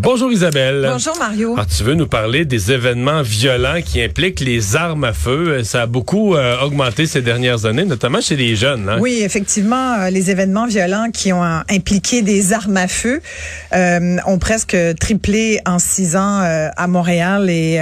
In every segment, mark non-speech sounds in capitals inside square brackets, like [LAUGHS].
Bonjour Isabelle. Bonjour Mario. Alors, tu veux nous parler des événements violents qui impliquent les armes à feu? Ça a beaucoup euh, augmenté ces dernières années, notamment chez les jeunes. Hein? Oui, effectivement, euh, les événements violents qui ont euh, impliqué des armes à feu euh, ont presque triplé en six ans à Montréal et,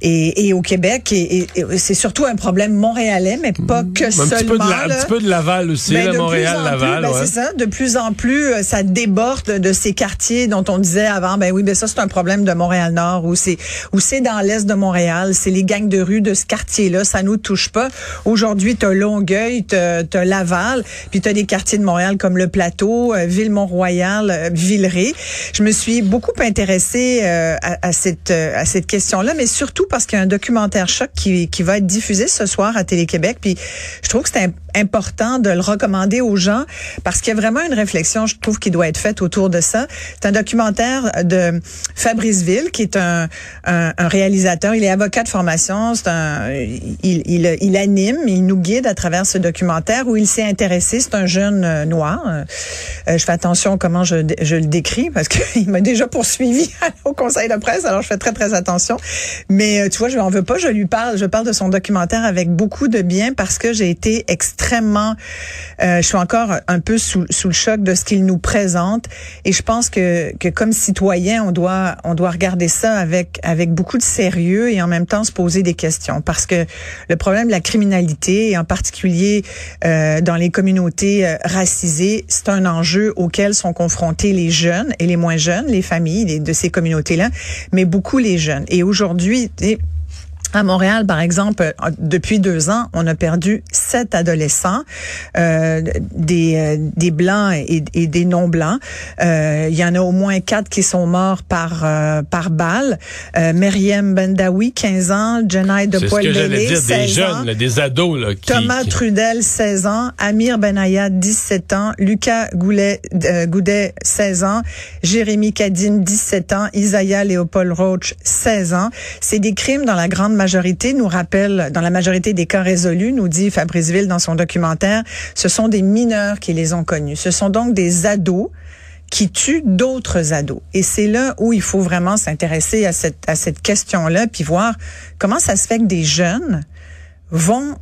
et, et, au Québec. Et, c'est surtout un problème montréalais, mais pas que un seulement. petit peu, de la, un petit peu de Laval aussi, Ben, là, de Montréal, plus en Laval. plus, ben, ouais. C'est ça. De plus en plus, ça déborde de ces quartiers dont on disait avant, ben oui, ben ça c'est un problème de Montréal-Nord ou c'est ou c'est dans l'est de Montréal, c'est les gangs de rue de ce quartier-là, ça nous touche pas. Aujourd'hui, t'as Longueuil, t'as as Laval, puis t'as des quartiers de Montréal comme le Plateau, euh, Ville-Mont-Royal, euh, Villeray. Je me suis beaucoup intéressée euh, à, cette à cette question-là, mais surtout parce qu'il y a un documentaire choc qui qui va être diffusé ce soir à Télé-Québec, puis je trouve que c'est important de le recommander aux gens parce qu'il y a vraiment une réflexion, je trouve, qui doit être faite autour de ça. C'est un documentaire Fabrice Ville, qui est un, réalisateur. Il est avocat de formation. Il, anime, il nous guide à travers ce documentaire où il s'est intéressé. C'est un jeune euh, noir. Euh, je fais attention à comment je, le décris parce qu'il [LAUGHS] m'a déjà poursuivi [LAUGHS] au conseil de presse. Alors je fais très très attention. Mais euh, tu vois, je n'en veux pas. Je lui parle. Je parle de son documentaire avec beaucoup de bien parce que j'ai été extrêmement. Euh, je suis encore un peu sous, sous le choc de ce qu'il nous présente et je pense que que comme citoyen, on doit on doit regarder ça avec avec beaucoup de sérieux et en même temps se poser des questions parce que le problème de la criminalité et en particulier euh, dans les communautés euh, racisées, c'est un enjeu auquel sont confrontés les jeunes et les moins jeunes, les familles les- de ces communautés-là, mais beaucoup les jeunes. Et aujourd'hui, à Montréal, par exemple, euh, depuis deux ans, on a perdu sept adolescents, euh, des, euh, des blancs et, et des non blancs. Euh, il y en a au moins quatre qui sont morts par euh, par balle. Euh, Myriam Bendawi, 15 ans, Jenai de C'est ce que j'allais dire, des 16 ans. jeunes, là, des ados. Là, qui, Thomas qui- Trudel, 16 ans. Amir Benaya, 17 ans. Lucas Goulet, euh, Goudet, 16 ans. Jérémy Cadine, 17 ans. Isaiah Léopold Roach, 16 ans. C'est des crimes dans la grande majorité, nous rappelle, dans la majorité des cas résolus, nous dit Fabrice Ville dans son documentaire, ce sont des mineurs qui les ont connus. Ce sont donc des ados qui tuent d'autres ados. Et c'est là où il faut vraiment s'intéresser à cette, à cette question-là, puis voir comment ça se fait que des jeunes vont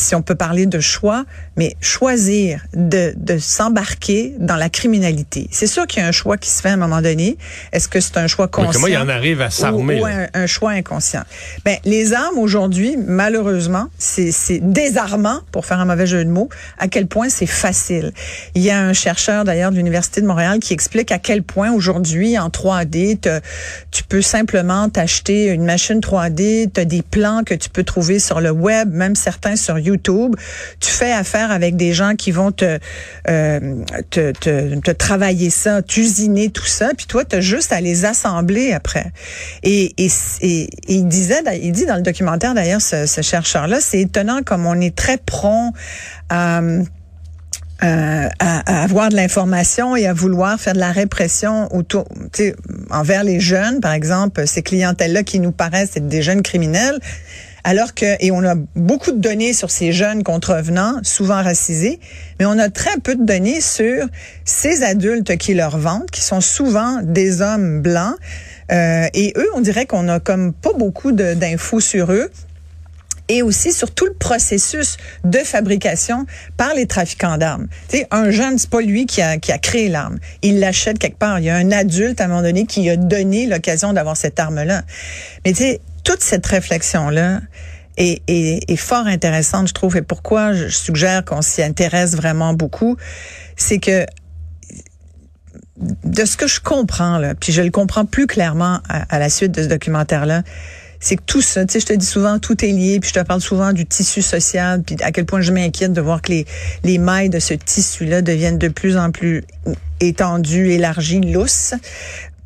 si on peut parler de choix, mais choisir de, de s'embarquer dans la criminalité. C'est sûr qu'il y a un choix qui se fait à un moment donné. Est-ce que c'est un choix conscient? comment il en arrive à s'armer? ou, un, un choix inconscient? Ben, les armes aujourd'hui, malheureusement, c'est c'est désarmant, pour faire un mauvais jeu de mots, à quel point c'est facile. Il y a un chercheur d'ailleurs de l'Université de Montréal qui explique à quel point aujourd'hui, en 3D, te- tu peux simplement t'acheter une machine 3D, tu as des plans que tu peux trouver sur le web, même certains sur YouTube. Tu fais affaire avec des gens qui vont te, euh, travailler ça, t'usiner tout ça, puis toi, tu as juste à les assembler après. Et, il disait, il dit dans le documentaire d'ailleurs, ce, chercheur-là, c'est étonnant comme on est très prompt à avoir de l'information et à vouloir faire de la répression envers les jeunes, par exemple, ces clientèles-là qui nous paraissent être des jeunes criminels, alors que, et on a beaucoup de données sur ces jeunes contrevenants, souvent racisés, mais on a très peu de données sur ces adultes qui leur vendent, qui sont souvent des hommes blancs, euh, et eux, on dirait qu'on a comme pas beaucoup d'infos sur eux et aussi sur tout le processus de fabrication par les trafiquants d'armes. Tu sais, un jeune, c'est pas lui qui a, qui a créé l'arme. Il l'achète quelque part. Il y a un adulte, à un moment donné, qui a donné l'occasion d'avoir cette arme-là. Mais tu sais, toute cette réflexion-là est, est, est fort intéressante, je trouve. Et pourquoi je suggère qu'on s'y intéresse vraiment beaucoup, c'est que de ce que je comprends, là, puis je le comprends plus clairement à, à la suite de ce documentaire-là, c'est que tout ça, tu sais, je te dis souvent, tout est lié, puis je te parle souvent du tissu social, puis à quel point je m'inquiète de voir que les, les mailles de ce tissu-là deviennent de plus en plus étendues, élargies, lousses.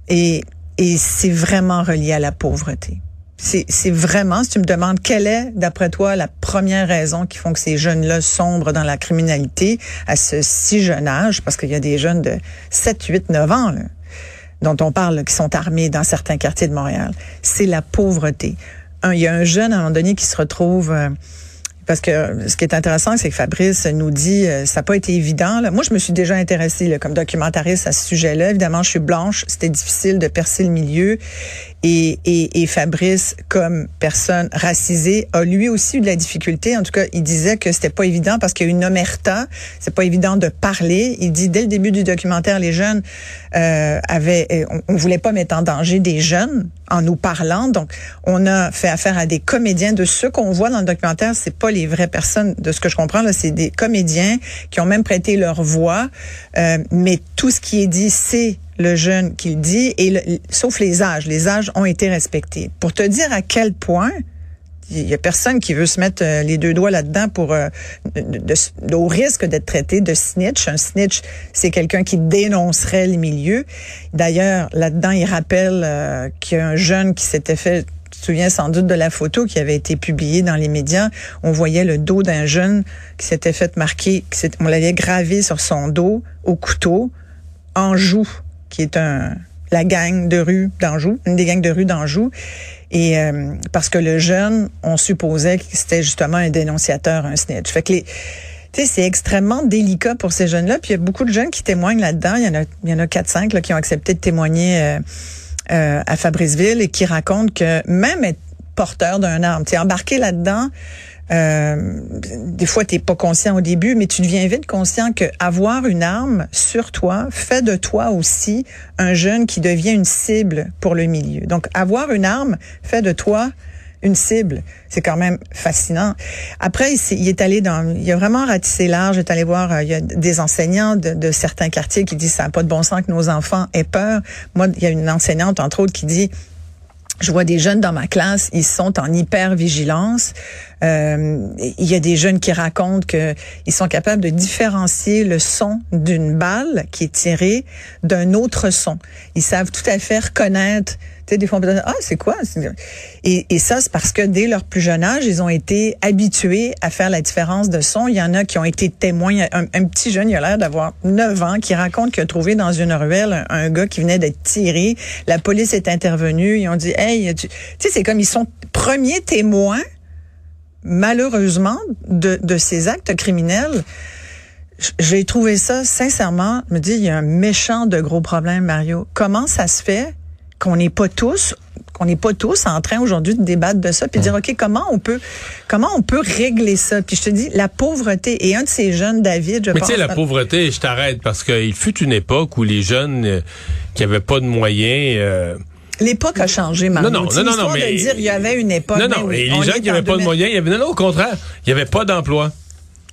Et, et c'est vraiment relié à la pauvreté. C'est, vraiment, si tu me demandes, quelle est, d'après toi, la première raison qui font que ces jeunes-là sombrent dans la criminalité à ce si jeune âge, parce qu'il y a des jeunes de 7, 8, 9 ans, là. dont on parle, qui sont armés dans certains quartiers de Montréal, c'est la pauvreté. il y a un jeune à un moment donné qui se retrouve euh, parce que ce qui est intéressant, c'est que Fabrice nous dit, euh, ça n'a pas été évident. Là. Moi, je me suis déjà intéressée comme documentariste à ce sujet-là. Évidemment, je suis blanche, c'était difficile de percer le milieu. Et, et, et, Fabrice, comme personne racisée, a lui aussi eu de la difficulté. En tout cas, il disait que c'était pas évident parce qu'il y a une omerta. C'est pas évident de parler. Il dit dès le début du documentaire, les jeunes euh, avaient, euh, on, voulait pas mettre en danger des jeunes en nous parlant. Donc, on a fait affaire à des comédiens. De ceux qu'on voit dans le documentaire, c'est pas les vraies personnes. De ce que je comprends là, c'est des comédiens qui ont même prêté leur voix. Euh, mais tout ce qui est dit, c'est le jeune qui le dit, et sauf les âges. Les âges ont été respectés. Pour te dire à quel point il y a personne qui veut se mettre euh, les deux doigts là-dedans pour euh, au risque d'être traité de snitch. Un snitch, c'est quelqu'un qui dénoncerait les milieux. D'ailleurs, là-dedans, il rappelle euh, qu'il y a un jeune qui s'était fait tu te souviens sans doute de la photo qui avait été publiée dans les médias. On voyait le dos d'un jeune qui s'était fait marquer, on l'avait gravé sur son dos au couteau, en joue qui est la gang de rue d'Anjou, une des gangs de rue d'Anjou. Et euh, parce que le jeune, on supposait que c'était justement un dénonciateur, un snitch. Fait que c'est extrêmement délicat pour ces jeunes-là. Puis il y a beaucoup de jeunes qui témoignent là-dedans. Il y en a, il y en a quatre, cinq qui ont accepté de témoigner euh, euh, à Fabriceville et qui racontent que même être porteur d'un arme, embarqué là-dedans, euh, des fois, tu n'es pas conscient au début, mais tu deviens vite conscient que avoir une arme sur toi fait de toi aussi un jeune qui devient une cible pour le milieu. Donc, avoir une arme fait de toi une cible. C'est quand même fascinant. Après, il, est allé dans, il a vraiment ratissé large. Il est allé voir, euh, il y a des enseignants de, de certains quartiers qui disent ça n'a pas de bon sens que nos enfants aient peur. Moi, il y a une enseignante, entre autres, qui dit, je vois des jeunes dans ma classe, ils sont en hyper vigilance. Euh, il y a des jeunes qui racontent que ils sont capables de différencier le son d'une balle qui est tirée d'un autre son. Ils savent tout à fait reconnaître tu sais, des fois, on peut dire, ah, c'est quoi? Et, ça, c'est parce que dès leur plus jeune âge, ils ont été habitués à faire la différence de son. Il y en a qui ont été témoins. Un, un petit jeune, il a l'air d'avoir 9 ans, qui raconte qu'il a trouvé dans une ruelle un, gars qui venait d'être tiré. La police est intervenue. Ils ont dit, hey, tu sais, c'est comme ils sont premiers témoins, malheureusement, de, de ces actes criminels. J'ai trouvé ça, sincèrement, je me dis, il y a un méchant de gros problème, Mario. Comment ça se fait qu'on n'est pas tous qu'on n'est pas tous en train aujourd'hui de débattre de ça puis de dire OK comment on peut comment on peut régler ça? Puis je te dis la pauvreté et un de ces jeunes David je Mais tu sais la pauvreté je t'arrête parce qu'il fut une époque où les jeunes euh, qui avaient pas de moyens euh, L'époque a changé, Mario. Non, non, non, non, mais... de dire il y avait une époque. Non, non, et les gens qui n'avaient pas de moyens, il y avait, non, non, au contraire, il n'y avait pas d'emploi.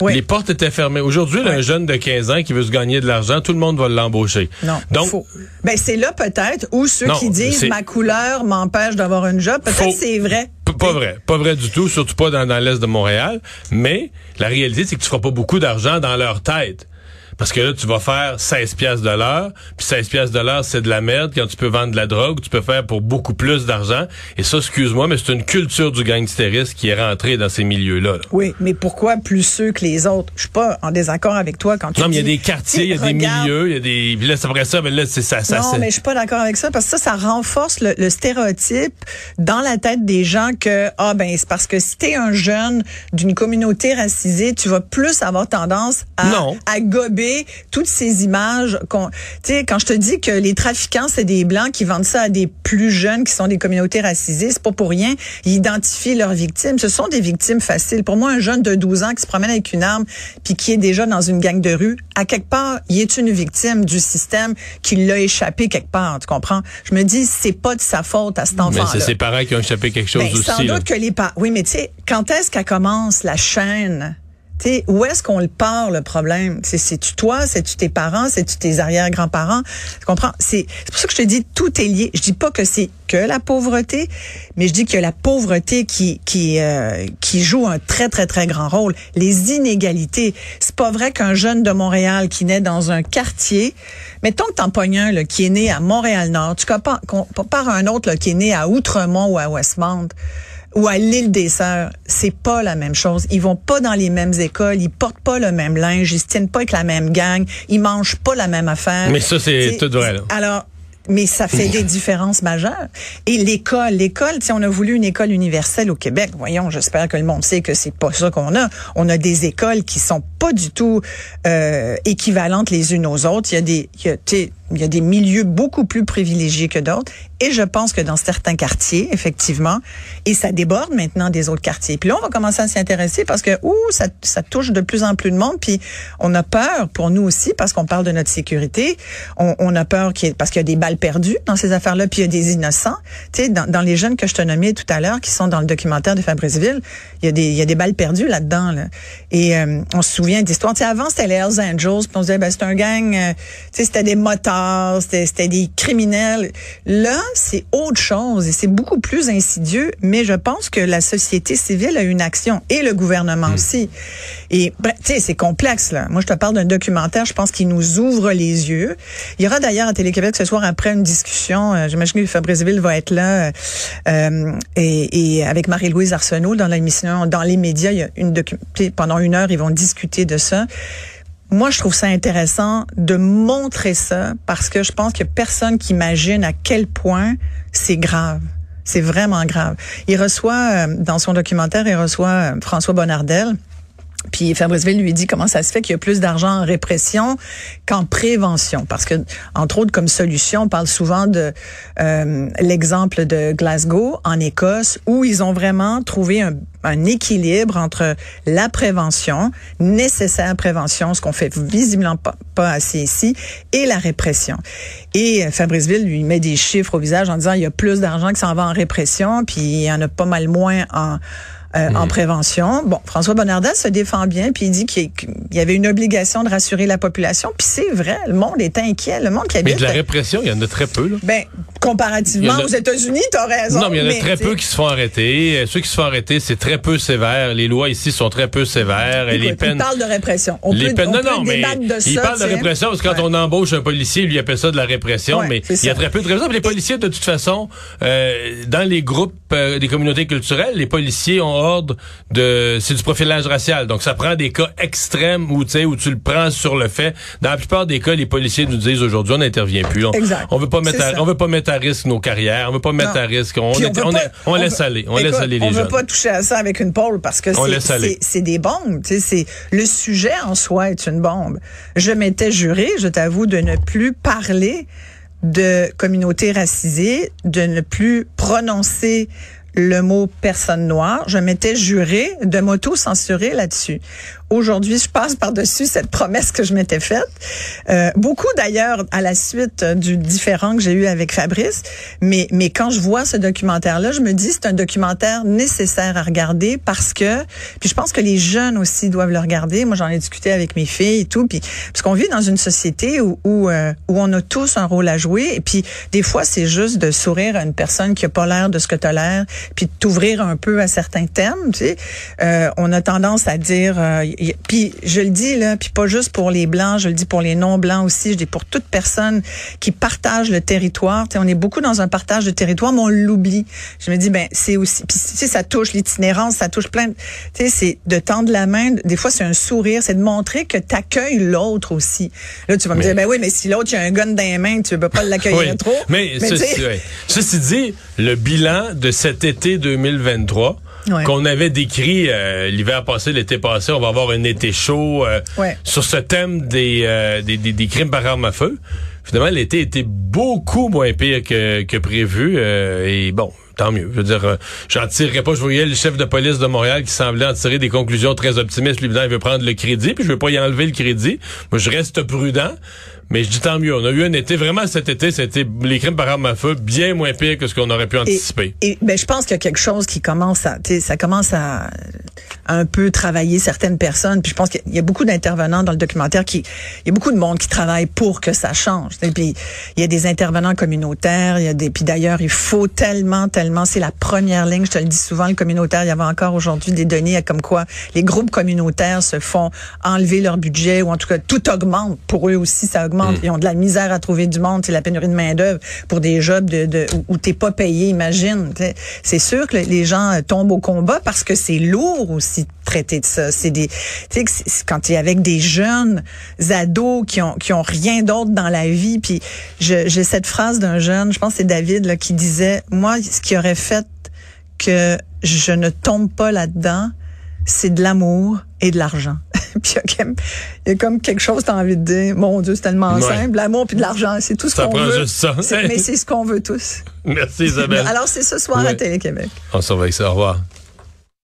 Les portes étaient fermées. Aujourd'hui, un jeune de 15 ans qui veut se gagner de l'argent, tout le monde va l'embaucher. Non. Donc, Ben, c'est là peut-être où ceux qui disent ma couleur m'empêche d'avoir une job, peut-être c'est vrai. pas vrai. Pas vrai du tout, surtout pas dans, dans l'Est de Montréal. Mais la réalité, c'est que tu feras pas beaucoup d'argent dans leur tête. Parce que là, tu vas faire 16 pièces de l'heure, puis 16 pièces de l'heure, c'est de la merde. Quand tu peux vendre de la drogue, tu peux faire pour beaucoup plus d'argent. Et ça, excuse-moi, mais c'est une culture du gangsterisme qui est rentrée dans ces milieux-là. Oui, mais pourquoi plus ceux que les autres? Je suis pas en désaccord avec toi quand tu Non, mais il y a des quartiers, il y a des milieux, il y a des... Là, après ça, mais là, c'est ça, ça... Non, mais je suis pas d'accord avec ça, parce que ça, ça renforce le, stéréotype dans la tête des gens que, ah ben, c'est parce que si t'es un jeune d'une communauté racisée, tu vas plus avoir tendance à, à gober toutes ces images. Tu sais, quand je te dis que les trafiquants, c'est des blancs qui vendent ça à des plus jeunes qui sont des communautés racisées, c'est pas pour rien. Ils identifient leurs victimes. Ce sont des victimes faciles. Pour moi, un jeune de 12 ans qui se promène avec une arme puis qui est déjà dans une gang de rue, à quelque part, il est une victime du système qui l'a échappé quelque part. Tu comprends? Je me dis, c'est pas de sa faute à cet enfant-là. Mais c'est ses parents qui ont échappé quelque chose ben, aussi. Sans doute que les parents. Oui, mais tu sais, quand est-ce qu'elle commence la chaîne? Sais, où est-ce qu'on le part le problème? C'est-tu toi, c'est-tu tes parents, c'est-tu tes arrière-grands-parents? Tu comprends? C'est pour ça que je te dis tout est lié. Je dis pas que c'est que la pauvreté, mais je dis que la pauvreté qui qui euh, qui joue un très très très grand rôle. Les inégalités. C'est pas vrai qu'un jeune de Montréal qui naît dans un quartier, mettons que t'en pognes un là, qui est né à Montréal-Nord, tu compares, compares un autre là, qui est né à Outremont ou à Westmount ou à l'île des Sœurs, c'est pas la même chose. Ils vont pas dans les mêmes écoles, ils portent pas le même linge, ils se tiennent pas avec la même gang, ils mangent pas la même affaire. Mais ça, c'est tout vrai. Là. Alors, mais ça fait des [LAUGHS] différences majeures. Et l'école, l'école, si on a voulu une école universelle au Québec, voyons, j'espère que le monde sait que c'est pas ça qu'on a. On a des écoles qui sont pas du tout euh, équivalentes les unes aux autres. Il y a des, il y a, il y a des milieux beaucoup plus privilégiés que d'autres. Et je pense que dans certains quartiers, effectivement, et ça déborde maintenant des autres quartiers. Puis là, on va commencer à s'y intéresser parce que, ouh, ça, ça touche de plus en plus de monde. Puis on a peur pour nous aussi parce qu'on parle de notre sécurité. On, on a peur qu'il y ait, parce qu'il y a des balles perdues dans ces affaires-là, puis il y a des innocents. Tu sais, dans, dans, les jeunes que je te nommais tout à l'heure, qui sont dans le documentaire de Fabriceville, il y a des, il y a des balles perdues là-dedans. Là. Et euh, on se souvient d'histoires. Tu sais, avant, c'était les Hells Angels, puis on se disait, ben, c'est un gang, euh, tu sais, c'était des motards c'était des criminels. Là, c'est autre chose et c'est beaucoup plus insidieux, mais je pense que la société civile a une action et le gouvernement hmm. aussi. Et tu sais, c'est complexe là. Moi, je te parle d'un documentaire, je pense qu'il nous ouvre les yeux. Il y aura d'ailleurs à Télé-Québec ce soir après une discussion, euh, j'imagine que Fabrice Ville va être là euh, et, et, avec Marie-Louise Arsenault dans l'émission dans les médias, il y a une pendant une heure, ils vont discuter de ça. Moi, je trouve ça intéressant de montrer ça parce que je pense que personne qui imagine à quel point c'est grave. C'est vraiment grave. Il reçoit, euh, dans son documentaire, il reçoit euh, François Bonnardel. Puis Fabrice Ville lui dit comment ça se fait qu'il y a plus d'argent en répression qu'en prévention. Parce que, entre autres, comme solution, on parle souvent de euh, l'exemple de Glasgow en Écosse, où ils ont vraiment trouvé un, un équilibre entre la prévention, nécessaire prévention, ce qu'on fait visiblement pas, pas, assez ici, et la répression. Et euh, Fabrice Ville lui met des chiffres au visage en disant il y a plus d'argent qui s'en va en répression, puis il y en a pas mal moins en euh, en hmm. prévention. Bon, François Bonnardel se défend bien, puis il dit qu'il y avait une obligation de rassurer la population. Puis c'est vrai, le monde est inquiet. Le monde qui habite... Mais de la répression, il y en a très peu. Là. Ben, comparativement aux États-Unis, tu as raison. Non, mais il y en a très peu qui se font arrêter. Euh, ceux qui se font arrêter, c'est très peu sévère. Les lois ici sont très peu sévères. et les peines... Il parle de répression. On les peines... non, non, mais il parle de répression parce que quand on embauche un policier, lui appelle ça de la répression. mais il y a très peu de répression. Les policiers, de toute façon, euh, dans les groupes euh, des communautés culturelles, les policiers ont ordre de c'est du profilage racial. Donc ça prend des cas extrêmes où tu sais où tu le prends sur le fait. Dans la plupart des cas, les policiers nous disent aujourd'hui on n'intervient plus. On, exact. on veut pas mettre à, on veut pas mettre à risque nos carrières, on veut pas mettre à risque on, on, laisse aller, on laisse aller les on jeunes. Veut pas toucher à ça avec une pôle parce que c'est des bombes, tu sais c'est le sujet en soi est une bombe. Je m'étais juré, je t'avoue de ne plus parler de communautés racisées, de ne plus prononcer le mot personne noire. Je m'étais juré de m'auto-censurer là-dessus. Aujourd'hui, je passe par-dessus cette promesse que je m'étais faite. Euh, beaucoup d'ailleurs à la suite du différent que j'ai eu avec Fabrice. Mais, mais quand je vois ce documentaire-là, je me dis c'est un documentaire nécessaire à regarder parce que, puis je pense que les jeunes aussi doivent le regarder. Moi, j'en ai discuté avec mes filles et tout. Puis, parce qu'on vit dans une société où, où, euh, où on a tous un rôle à jouer. Et puis, des fois, c'est juste de sourire à une personne qui a pas l'air de ce que tu as l'air, puis de t'ouvrir un peu à certains thèmes. Tu sais. Euh, on a tendance à dire... Puis je le dis là, puis pas juste pour les blancs, je le dis pour les non blancs aussi, je dis pour toute personne qui partage le territoire. on est beaucoup dans un partage de territoire, mais on l'oublie. Je me dis ben c'est aussi, puis tu sais ça touche l'itinérance, ça touche plein. Tu sais c'est de tendre la main. Des fois c'est un sourire, c'est de montrer que tu accueilles l'autre aussi. Là tu vas me dire ben oui mais si l'autre a un gun dans les mains, tu peux pas [LAUGHS] l'accueillir trop. Mais, mais ceci, ceci dit, le bilan de cet été 2023 qu'on avait décrit euh, l'hiver passé, l'été passé. On va avoir un été chaud euh, sur ce thème euh, des, des, des, crimes par arme à feu. Finalement, l'été était beaucoup moins pire que, que prévu. et bon, tant mieux. Je veux dire, j'en tirerai pas. Je voyais le chef de police de Montréal qui semblait en tirer des conclusions très optimistes. Lui, il veut prendre le crédit, puis je veux pas y enlever le crédit. Moi, je reste prudent. Mais je dis tant mieux. On a eu un été, vraiment cet été, c'était les crimes par arme à feu bien moins pire que ce qu'on aurait pu anticiper. Et, ben, je pense qu'il y a quelque chose qui commence à, ça commence à, un peu travailler certaines personnes. Puis je pense qu'il y a beaucoup d'intervenants dans le documentaire qui, il y a beaucoup de monde qui travaille pour que ça change. Et puis il y a des intervenants communautaires, il y a des, puis d'ailleurs il faut tellement, tellement, c'est la première ligne. Je te le dis souvent, le communautaire. Il y avait encore aujourd'hui des données comme quoi les groupes communautaires se font enlever leur budget ou en tout cas tout augmente pour eux aussi, ça augmente augmente. Ils ont de la misère à trouver du monde. C'est la pénurie de main d'œuvre pour des jobs de, de où, t'es pas payé. Imagine. C'est sûr que les gens tombent au combat parce que c'est lourd aussi de traiter de ça. C'est des, tu sais, quand tu es avec des jeunes ados qui ont qui ont rien d'autre dans la vie. Puis j'ai cette phrase d'un jeune, je pense que c'est David là, qui disait, moi, ce qui aurait fait que je ne tombe pas là-dedans, c'est de l'amour et de l'argent. [LAUGHS] puis il y, a comme quelque chose, t'as envie de dire, mon Dieu, c'est tellement simple, l'amour puis de l'argent, c'est tout ce qu'on veut. Juste ça. Mais c'est ce qu'on veut tous. [LAUGHS] Merci Isabelle. Alors c'est ce soir à Télé-Québec. On surveille ça, au revoir.